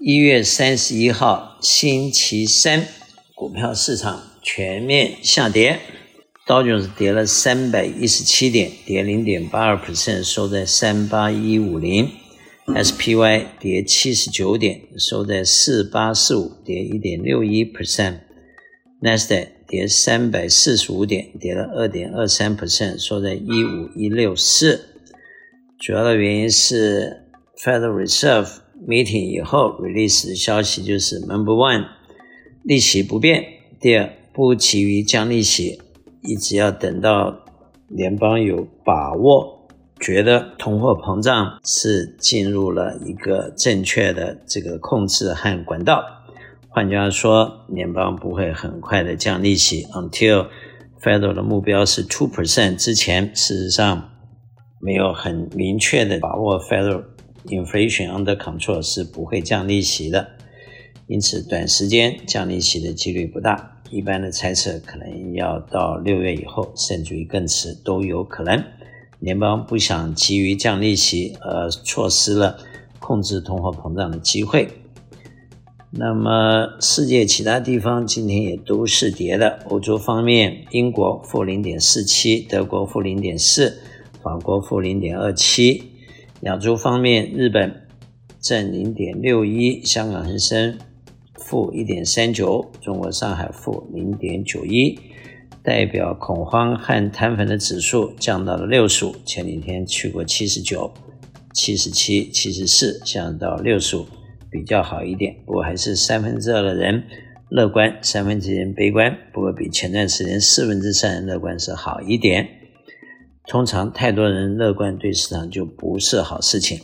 一月三十一号星期三，股票市场全面下跌，道琼斯跌了三百一十七点，跌零点八二 percent，收在三八一五零。；SPY 跌七十九点，收在四八四五，跌一点六一 percent；NASDAQ 跌三百四十五点，跌了二点二三 percent，收在一五一六四。主要的原因是 Federal Reserve meeting 以后 release 消息就是 Number one，利息不变；第二，不急于降利息，一直要等到联邦有把握，觉得通货膨胀是进入了一个正确的这个控制和管道。换句话说，联邦不会很快的降利息，until Federal 的目标是 two percent 之前，事实上。没有很明确的把握，Federal inflation under control 是不会降利息的，因此短时间降利息的几率不大。一般的猜测可能要到六月以后，甚至于更迟都有可能。联邦不想急于降利息，而错失了控制通货膨胀的机会。那么世界其他地方今天也都是跌的。欧洲方面，英国负零点四七，德国负零点四。法国负零点二七，亚洲方面，日本正零点六一，香港恒生负一点三九，中国上海负零点九一，代表恐慌和摊粉的指数降到了六十五，前几天去过七十九、七十七、七十四，降到六十五，比较好一点，不过还是三分之二的人乐观，三分之一人悲观，不过比前段时间四分之三人乐观是好一点。通常太多人乐观对市场就不是好事情。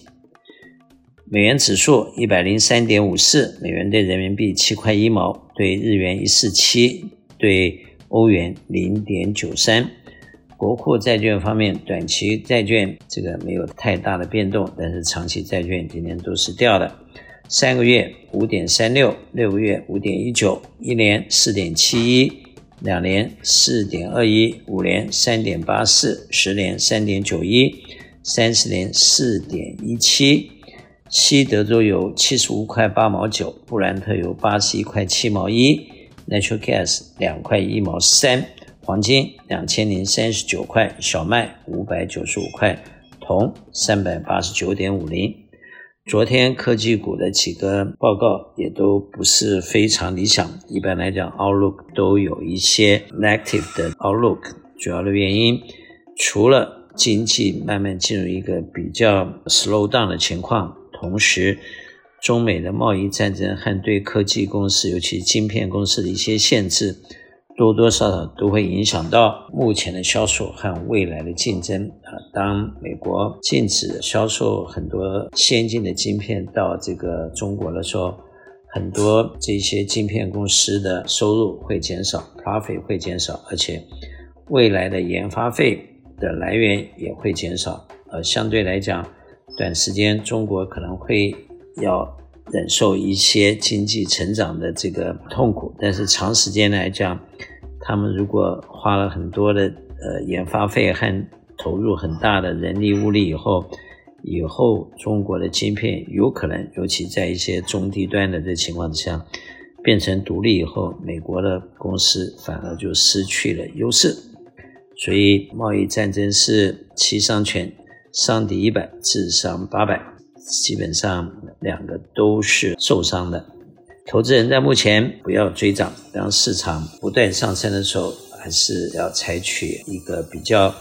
美元指数一百零三点五四，美元兑人民币七块一毛，兑日元一四七，兑欧元零点九三。国库债券方面，短期债券这个没有太大的变动，但是长期债券今天都是掉的。三个月五点三六，六个月五点一九，一年四点七一。两年四点二一，五年三点八四，十年三点九一，三十年四点一七。西德州油七十五块八毛九，布兰特油八十一块七毛一，Natural Gas 两块一毛三，黄金两千零三十九块，小麦五百九十五块，铜三百八十九点五零。昨天科技股的几个报告也都不是非常理想，一般来讲，outlook 都有一些 negative 的 outlook。主要的原因，除了经济慢慢进入一个比较 slow down 的情况，同时，中美的贸易战争和对科技公司，尤其晶片公司的一些限制。多多少少都会影响到目前的销售和未来的竞争啊。当美国禁止销售很多先进的晶片到这个中国的时候，很多这些晶片公司的收入会减少，profit 会减少，而且未来的研发费的来源也会减少。呃，相对来讲，短时间中国可能会要忍受一些经济成长的这个痛苦，但是长时间来讲，他们如果花了很多的呃研发费和投入很大的人力物力以后，以后中国的晶片有可能，尤其在一些中低端的这情况之下，变成独立以后，美国的公司反而就失去了优势。所以贸易战争是七伤拳，伤敌一百，自伤八百，基本上两个都是受伤的。投资人在目前不要追涨，当市场不断上升的时候，还是要采取一个比较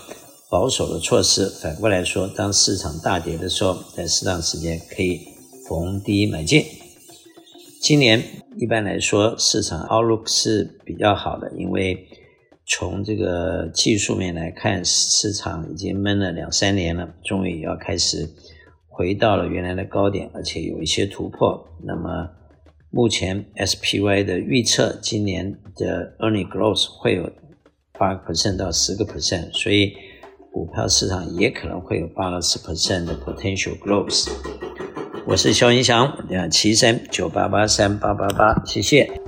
保守的措施。反过来说，当市场大跌的时候，在适当时间可以逢低买进。今年一般来说，市场 outlook 是比较好的，因为从这个技术面来看，市场已经闷了两三年了，终于要开始回到了原来的高点，而且有一些突破。那么。目前 SPY 的预测，今年的 earning growth 会有八个 percent 到十个 percent，所以股票市场也可能会有八到十 percent 的 potential growth。我是肖云祥，两七三九八八三八八八，谢谢。